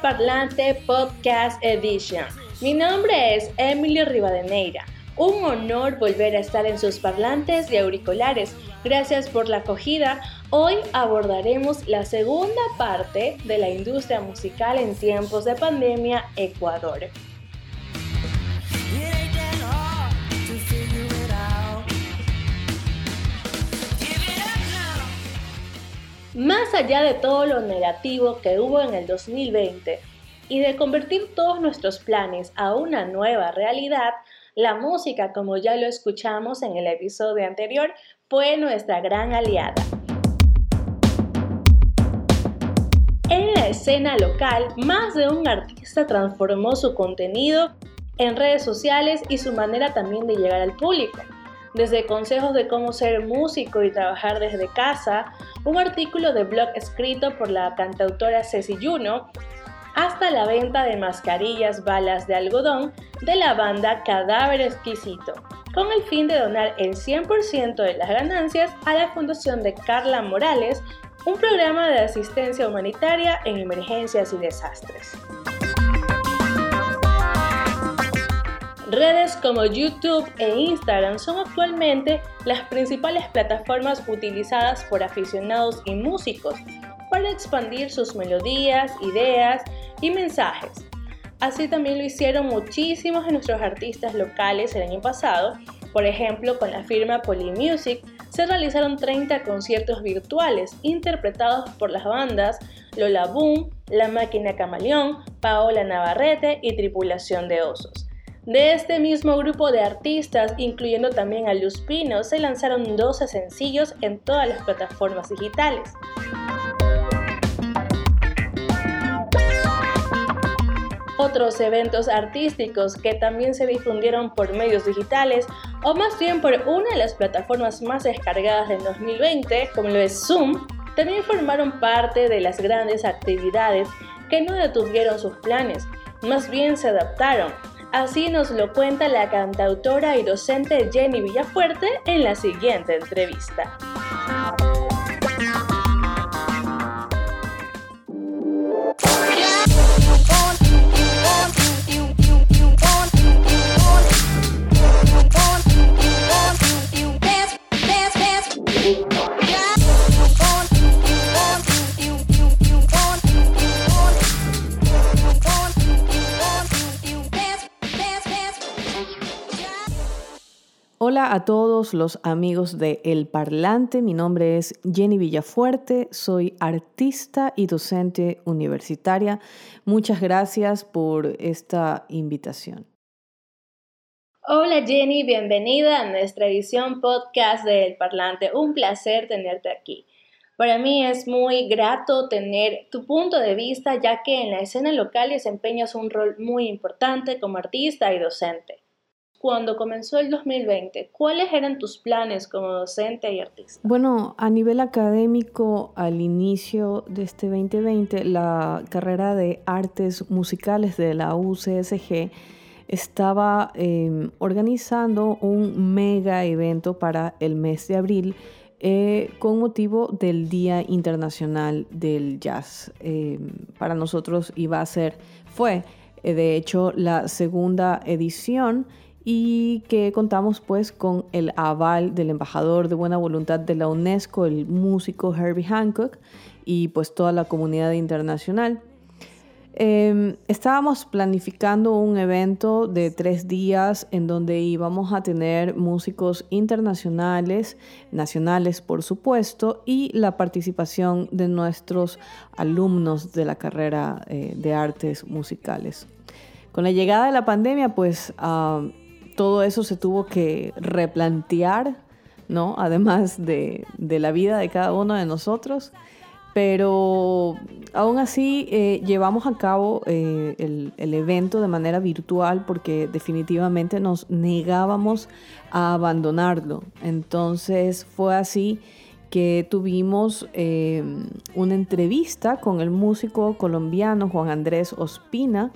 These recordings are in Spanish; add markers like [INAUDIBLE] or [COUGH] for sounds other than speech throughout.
Parlante Podcast Edition. Mi nombre es Emily Rivadeneira. Un honor volver a estar en sus parlantes y auriculares. Gracias por la acogida. Hoy abordaremos la segunda parte de la industria musical en tiempos de pandemia Ecuador. Más allá de todo lo negativo que hubo en el 2020 y de convertir todos nuestros planes a una nueva realidad, la música, como ya lo escuchamos en el episodio anterior, fue nuestra gran aliada. En la escena local, más de un artista transformó su contenido en redes sociales y su manera también de llegar al público desde consejos de cómo ser músico y trabajar desde casa, un artículo de blog escrito por la cantautora Ceci Juno, hasta la venta de mascarillas balas de algodón de la banda Cadáver Exquisito, con el fin de donar el 100% de las ganancias a la Fundación de Carla Morales, un programa de asistencia humanitaria en emergencias y desastres. Redes como YouTube e Instagram son actualmente las principales plataformas utilizadas por aficionados y músicos para expandir sus melodías, ideas y mensajes. Así también lo hicieron muchísimos de nuestros artistas locales el año pasado. Por ejemplo, con la firma Polymusic se realizaron 30 conciertos virtuales interpretados por las bandas Lola Boom, La Máquina Camaleón, Paola Navarrete y Tripulación de Osos. De este mismo grupo de artistas, incluyendo también a Luz Pino, se lanzaron 12 sencillos en todas las plataformas digitales. Otros eventos artísticos que también se difundieron por medios digitales o más bien por una de las plataformas más descargadas del 2020, como lo es Zoom, también formaron parte de las grandes actividades que no detuvieron sus planes, más bien se adaptaron Así nos lo cuenta la cantautora y docente Jenny Villafuerte en la siguiente entrevista. Hola a todos los amigos de El Parlante, mi nombre es Jenny Villafuerte, soy artista y docente universitaria. Muchas gracias por esta invitación. Hola Jenny, bienvenida a nuestra edición podcast de El Parlante. Un placer tenerte aquí. Para mí es muy grato tener tu punto de vista ya que en la escena local desempeñas un rol muy importante como artista y docente cuando comenzó el 2020, ¿cuáles eran tus planes como docente y artista? Bueno, a nivel académico, al inicio de este 2020, la carrera de artes musicales de la UCSG estaba em, organizando un mega evento para el mes de abril eh, con motivo del Día Internacional del Jazz. Em, para nosotros iba a ser, fue eh, de hecho la segunda edición y que contamos pues con el aval del embajador de buena voluntad de la UNESCO, el músico Herbie Hancock y pues toda la comunidad internacional. Em, estábamos planificando un evento de tres días en donde íbamos a tener músicos internacionales, nacionales por supuesto, y la participación de nuestros alumnos de la carrera eh, de artes musicales. Con la llegada de la pandemia, pues ah, todo eso se tuvo que replantear, ¿no? Además de, la vida de cada uno de nosotros. Pero aún así eh, llevamos a cabo eh, el, evento de manera virtual porque definitivamente nos negábamos a abandonarlo. Entonces fue así que tuvimos eh, una entrevista con el músico colombiano Juan Andrés Ospina,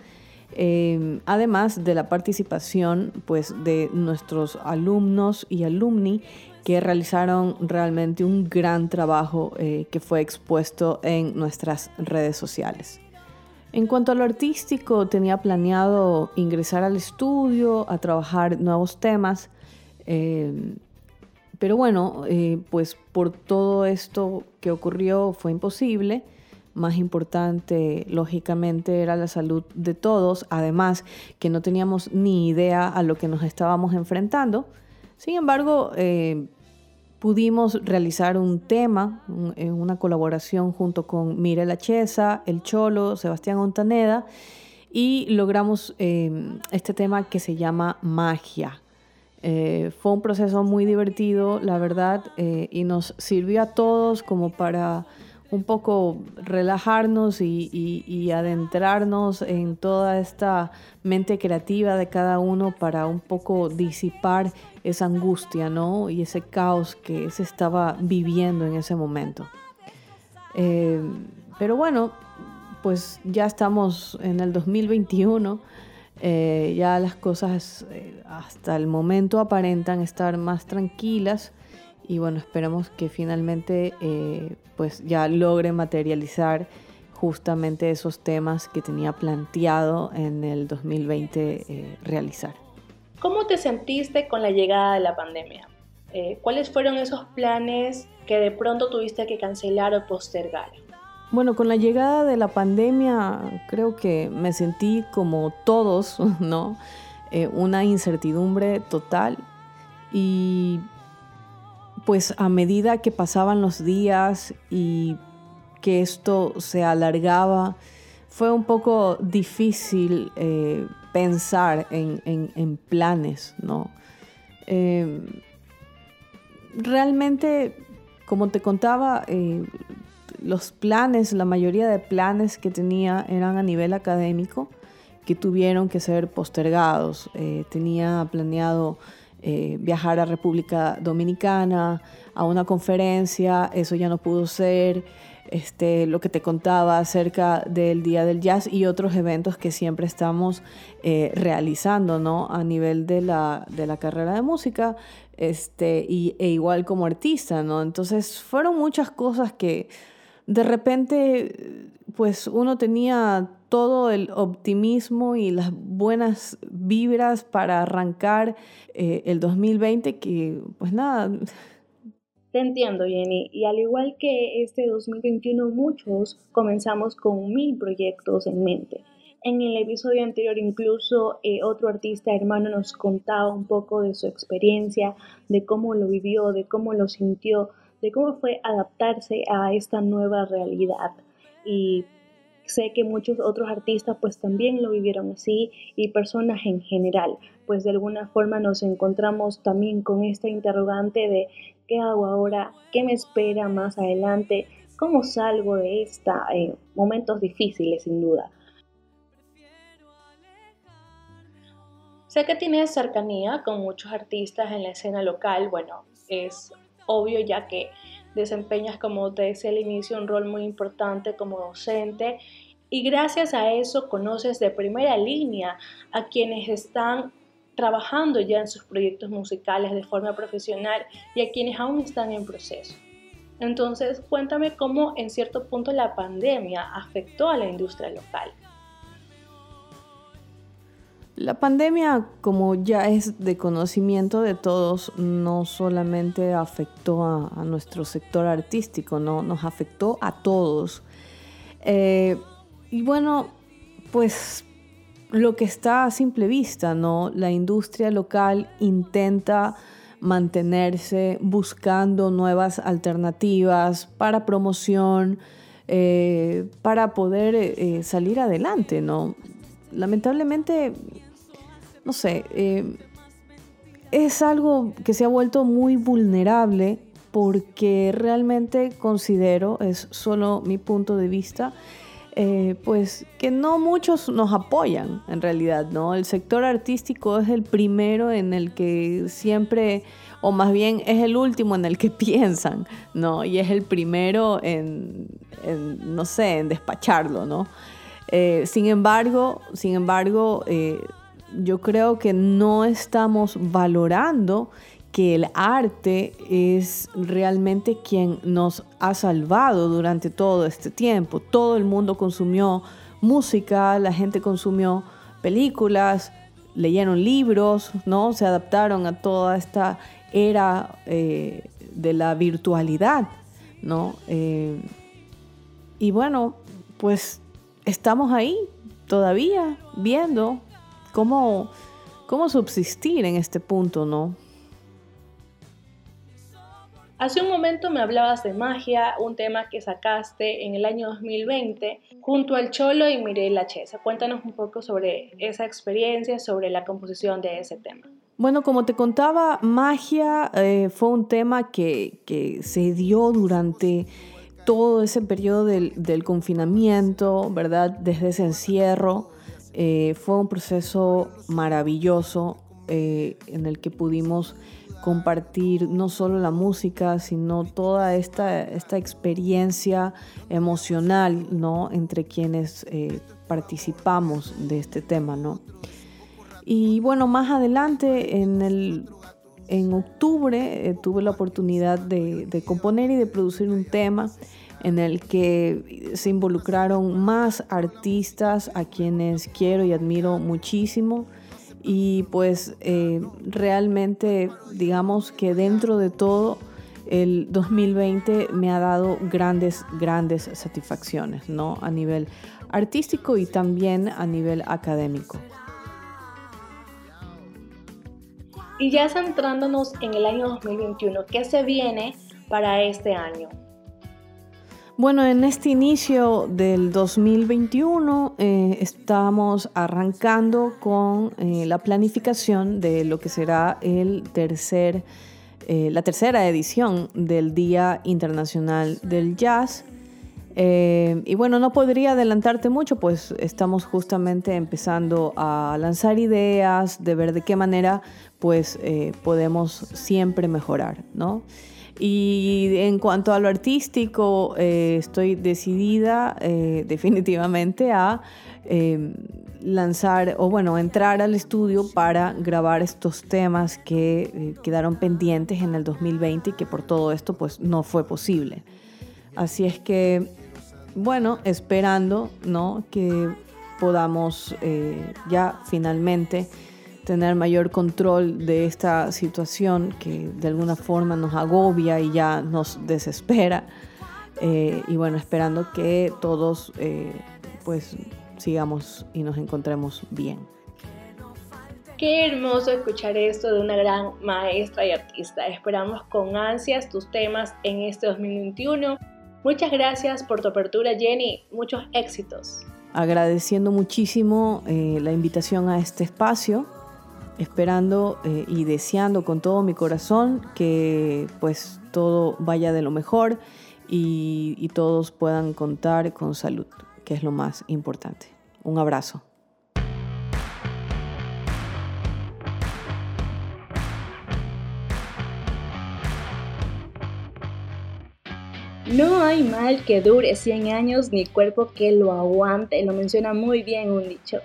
Em, además de la participación pues, de nuestros alumnos y alumni que realizaron realmente un gran trabajo eh, que fue expuesto en nuestras redes sociales. En cuanto a lo artístico, tenía planeado ingresar al estudio, a trabajar nuevos temas, eh, pero bueno, eh, pues por todo esto que ocurrió fue imposible. Más importante, lógicamente, era la salud de todos, además que no teníamos ni idea a lo que nos estábamos enfrentando. Sin embargo, eh, pudimos realizar un tema en una colaboración junto con Mire Lachesa, El Cholo, Sebastián Ontaneda y logramos eh, este tema que se llama Magia. Eh, fue un proceso muy divertido, la verdad, eh, y nos sirvió a todos como para un poco relajarnos y, adentrarnos en toda esta mente creativa de cada uno para un poco disipar esa angustia, ¿no? Y ese caos que se estaba viviendo en ese momento. Eh, pero bueno, pues ya estamos en el 2021, eh, ya las cosas eh, hasta el momento aparentan estar más tranquilas y bueno, esperamos que finalmente pues ya logre materializar justamente esos temas que tenía planteado en el 2020 realizar. ¿Cómo te sentiste con la llegada de la pandemia? Eh, ¿Cuáles fueron esos planes que de pronto tuviste que cancelar o postergar? Bueno, con la llegada de la pandemia creo que me sentí como todos, [LAUGHS] ¿no? Eh, una incertidumbre total y pues a medida que pasaban los días y que esto se alargaba, fue un poco difícil eh, pensar en, planes, ¿no? Em, realmente, como te contaba, eh, los planes, la mayoría de planes que tenía eran a nivel académico, que tuvieron que ser postergados. Eh, tenía planeado eh, viajar a República Dominicana, a una conferencia, eso ya no pudo ser este, lo que te contaba acerca del Día del Jazz y otros eventos que siempre estamos eh, realizando, ¿no? A nivel de la, de la carrera de música, este, y, e igual como artista, ¿no? Entonces fueron muchas cosas que de repente, pues uno tenía todo el optimismo y las buenas vibras para arrancar eh, el 2020 que, pues nada, te entiendo, Jenny. Y al igual que este 2021, muchos comenzamos con mil proyectos en mente. En el episodio anterior incluso eh, otro artista hermano nos contaba un poco de su experiencia, de cómo lo vivió, de cómo lo sintió, de cómo fue adaptarse a esta nueva realidad. Y sé que muchos otros artistas pues también lo vivieron así y personas en general, pues de alguna forma nos encontramos también con esta interrogante de ¿Qué hago ahora? ¿Qué me espera más adelante? ¿Cómo salgo de esta? Eh, momentos difíciles, sin duda. Sé que tienes cercanía con muchos artistas en la escena local. Bueno, es obvio ya que desempeñas, como decía al inicio, un rol muy importante como docente y gracias a eso conoces de primera línea a quienes están trabajando ya en sus proyectos musicales de forma profesional y a quienes aún están en proceso. Entonces, cuéntame cómo en cierto punto la pandemia afectó a la industria local. La pandemia, como ya es de conocimiento de todos, no solamente afectó a, nuestro sector artístico, no, nos afectó a todos. Eh, y bueno, pues lo que está a simple vista, ¿no? La industria local intenta mantenerse buscando nuevas alternativas para promoción, eh, para poder eh, salir adelante, ¿no? Lamentablemente, no sé, eh, es algo que se ha vuelto muy vulnerable porque realmente considero, es solo mi punto de vista, eh, pues que no muchos nos apoyan en realidad, ¿no? El sector artístico es el primero en el que siempre, o más bien es el último en el que [LAUGHS] piensan, ¿no? Y es el primero en, no sé, en despacharlo, ¿no? Eh, sin embargo, sin embargo, yo creo que no estamos valorando que el arte es realmente quien nos ha salvado durante todo este tiempo. Todo el mundo consumió música, la gente consumió películas, leyeron libros, ¿no? Se adaptaron a toda esta era eh, de la virtualidad, ¿no? Eh, y bueno, pues estamos ahí todavía viendo cómo, cómo subsistir en este punto, ¿no? Hace un momento me hablabas de magia, un tema que sacaste en el año 2020 junto al Cholo y Mirela Chesa. Cuéntanos un poco sobre esa experiencia, sobre la composición de ese tema. Bueno, como te contaba, magia eh, fue un tema que, se dio durante todo ese periodo del, confinamiento, ¿verdad? Desde ese encierro. Eh, fue un proceso maravilloso eh, en el que pudimos compartir no solo la música, sino toda esta, esta experiencia emocional, ¿no? Entre quienes eh, participamos de este tema, ¿no? Y bueno, más adelante, en, el, en octubre, eh, tuve la oportunidad de, componer y de producir un tema en el que se involucraron más artistas a quienes quiero y admiro muchísimo y pues eh, realmente digamos que dentro de todo el 2020 me ha dado grandes, grandes satisfacciones, ¿no? A nivel artístico y también a nivel académico. Y ya centrándonos en el año 2021, ¿qué se viene para este año? Bueno, en este inicio del 2021 eh, estamos arrancando con eh, la planificación de lo que será el tercer, eh, la tercera edición del Día Internacional del Jazz. Y bueno, no podría adelantarte mucho, pues estamos justamente empezando a lanzar ideas, de ver de qué manera pues podemos siempre mejorar, ¿no? Y en cuanto a lo artístico, eh, estoy decidida eh, [LAUGHS] definitivamente a eh, lanzar o bueno, entrar al estudio para grabar estos temas que quedaron pendientes en el 2020 y que por todo esto pues no fue posible. Así es que, bueno, esperando, ¿no? Que podamos ya finalmente tener mayor control de esta situación que de alguna forma nos agobia y ya nos desespera. Eh, y bueno, esperando que todos eh, pues sigamos y nos encontremos bien. Qué hermoso escuchar esto de una gran maestra y artista. Esperamos con ansias tus temas en este 2021. Muchas gracias por tu apertura, Jenny. Muchos éxitos. Agradeciendo muchísimo eh, la invitación a este espacio esperando eh, y deseando con todo mi corazón que pues todo vaya de lo mejor y, y todos puedan contar con salud, que es lo más importante. Un abrazo. No hay mal que dure 100 años ni cuerpo que lo aguante, lo menciona muy bien un dicho.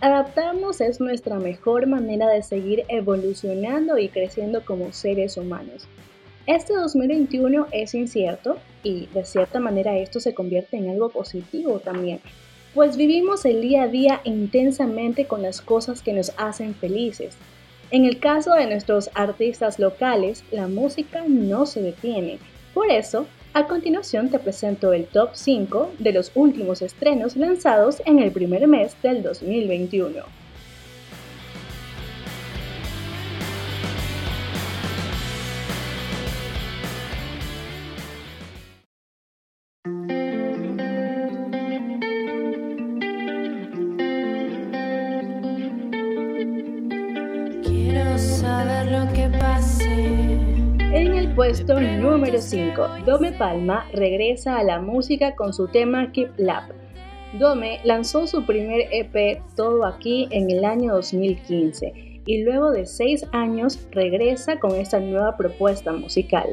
Adaptarnos es nuestra mejor manera de seguir evolucionando y creciendo como seres humanos. Este 2021 es incierto y de cierta manera esto se convierte en algo positivo también, pues vivimos el día a día intensamente con las cosas que nos hacen felices. En el caso de nuestros artistas locales, la música no se detiene. Por eso, a continuación te presento el top 5 de los últimos estrenos lanzados en el primer mes del 2021. Puesto número 5, Dome Palma regresa a la música con su tema Keep Lab. Dome lanzó su primer EP Todo Aquí en el año 2015 y luego de 6 años regresa con esta nueva propuesta musical.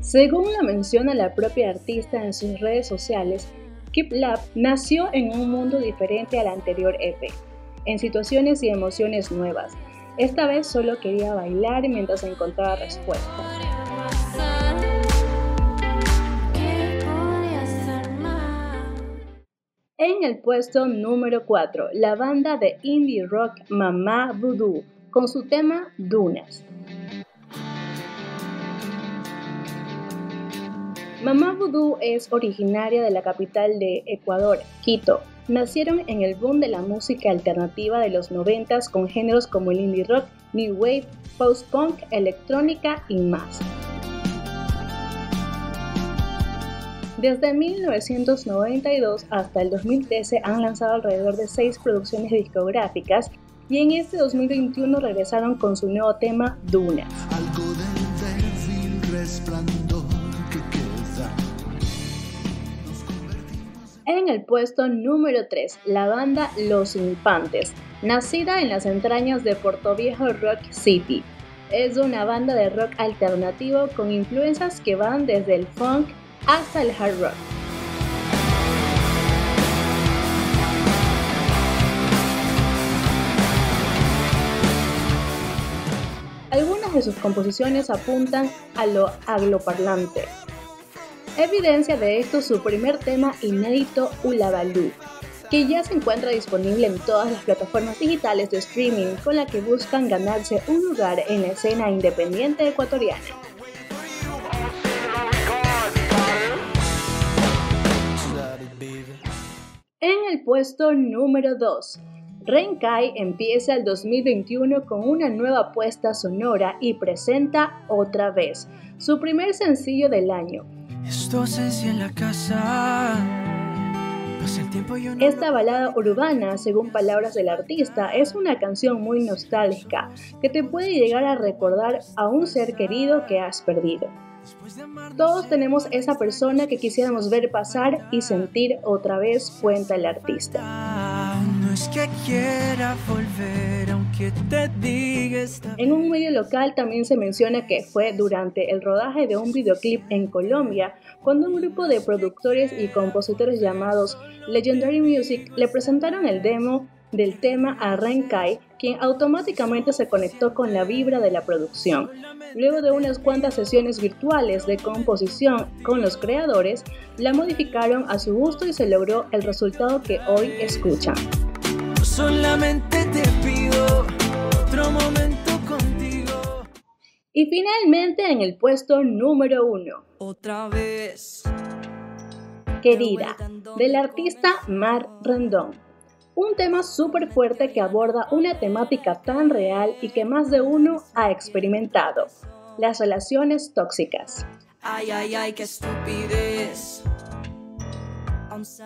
Según la menciona la propia artista en sus redes sociales, Keep Lab nació en un mundo diferente al anterior EP, en situaciones y emociones nuevas. Esta vez solo quería bailar mientras encontraba respuestas. En el puesto número 4, la banda de indie rock Mamá Voodoo con su tema Dunas. Mamá Voodoo es originaria de la capital de Ecuador, Quito. Nacieron en el boom de la música alternativa de los 90 con géneros como el indie rock, new wave, post-punk, electrónica y más. Desde 1992 hasta el 2013 han lanzado alrededor de seis producciones discográficas y en este 2021 regresaron con su nuevo tema Dunas. En el puesto número 3, la banda Los Infantes, nacida en las entrañas de Viejo Rock City. Es una banda de rock alternativo con influencias que van desde el funk hasta el hard rock. Algunas de sus composiciones apuntan a lo agloparlante. Evidencia de esto su primer tema inédito Ulabaloo, que ya se encuentra disponible en todas las plataformas digitales de streaming con la que buscan ganarse un lugar en la escena independiente ecuatoriana. En el puesto número 2, Renkai empieza el 2021 con una nueva apuesta sonora y presenta otra vez su primer sencillo del año. Esta balada urbana, según palabras del artista, es una canción muy nostálgica que te puede llegar a recordar a un ser querido que has perdido. Todos tenemos esa persona que quisiéramos ver pasar y sentir otra vez, cuenta el artista. que quiera volver, aunque te En un medio local también se menciona que fue durante el rodaje de un videoclip en Colombia cuando un grupo de productores y compositores llamados Legendary Music le presentaron el demo del tema a Renkai, quien automáticamente se conectó con la vibra de la producción. Luego de unas cuantas sesiones virtuales de composición con los creadores, la modificaron a su gusto y se logró el resultado que hoy escuchan. Solamente te pido momento contigo. Y finalmente en el puesto número uno. Otra vez. Querida, del artista Mar Rendón un tema súper fuerte que aborda una temática tan real y que más de uno ha experimentado, las relaciones tóxicas. Ay, ay, ay, qué estupidez.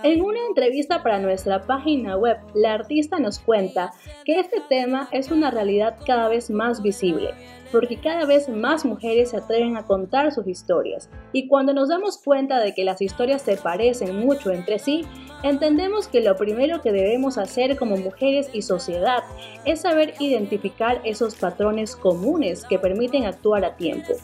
En una entrevista para nuestra página web, la artista nos cuenta que este tema es una realidad cada vez más visible, porque cada vez más mujeres se atreven a contar sus historias, y cuando nos damos cuenta de que las historias se parecen mucho entre sí, entendemos que lo primero que debemos hacer como mujeres y sociedad es saber identificar esos patrones comunes que permiten actuar a tiempo.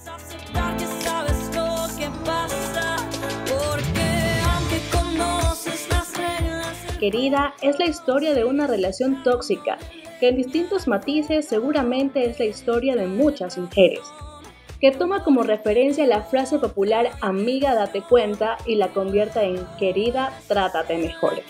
Querida es la historia de una relación tóxica, que en distintos matices seguramente es la historia de muchas mujeres, que toma como referencia la frase popular amiga date cuenta y la convierta en querida trátate mejor.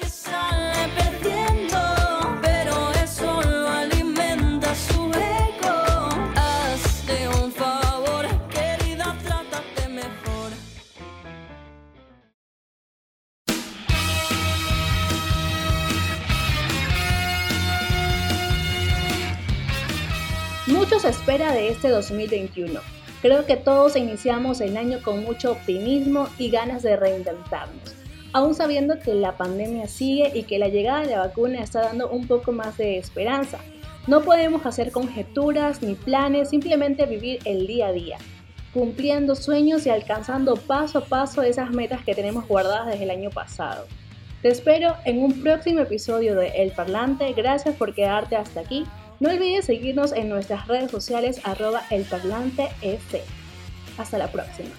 Mucho se espera de este 2021. Creo que todos iniciamos el año con mucho optimismo y ganas de reinventarnos, aún sabiendo que la pandemia sigue y que la llegada de la vacuna está dando un poco más de esperanza. No podemos hacer conjeturas ni planes, simplemente vivir el día a día, cumpliendo sueños y alcanzando paso a paso esas metas que tenemos guardadas desde el año pasado. Te espero en un próximo episodio de El Parlante. Gracias por quedarte hasta aquí no olvides seguirnos en nuestras redes sociales arroba elparlantef. Hasta la próxima.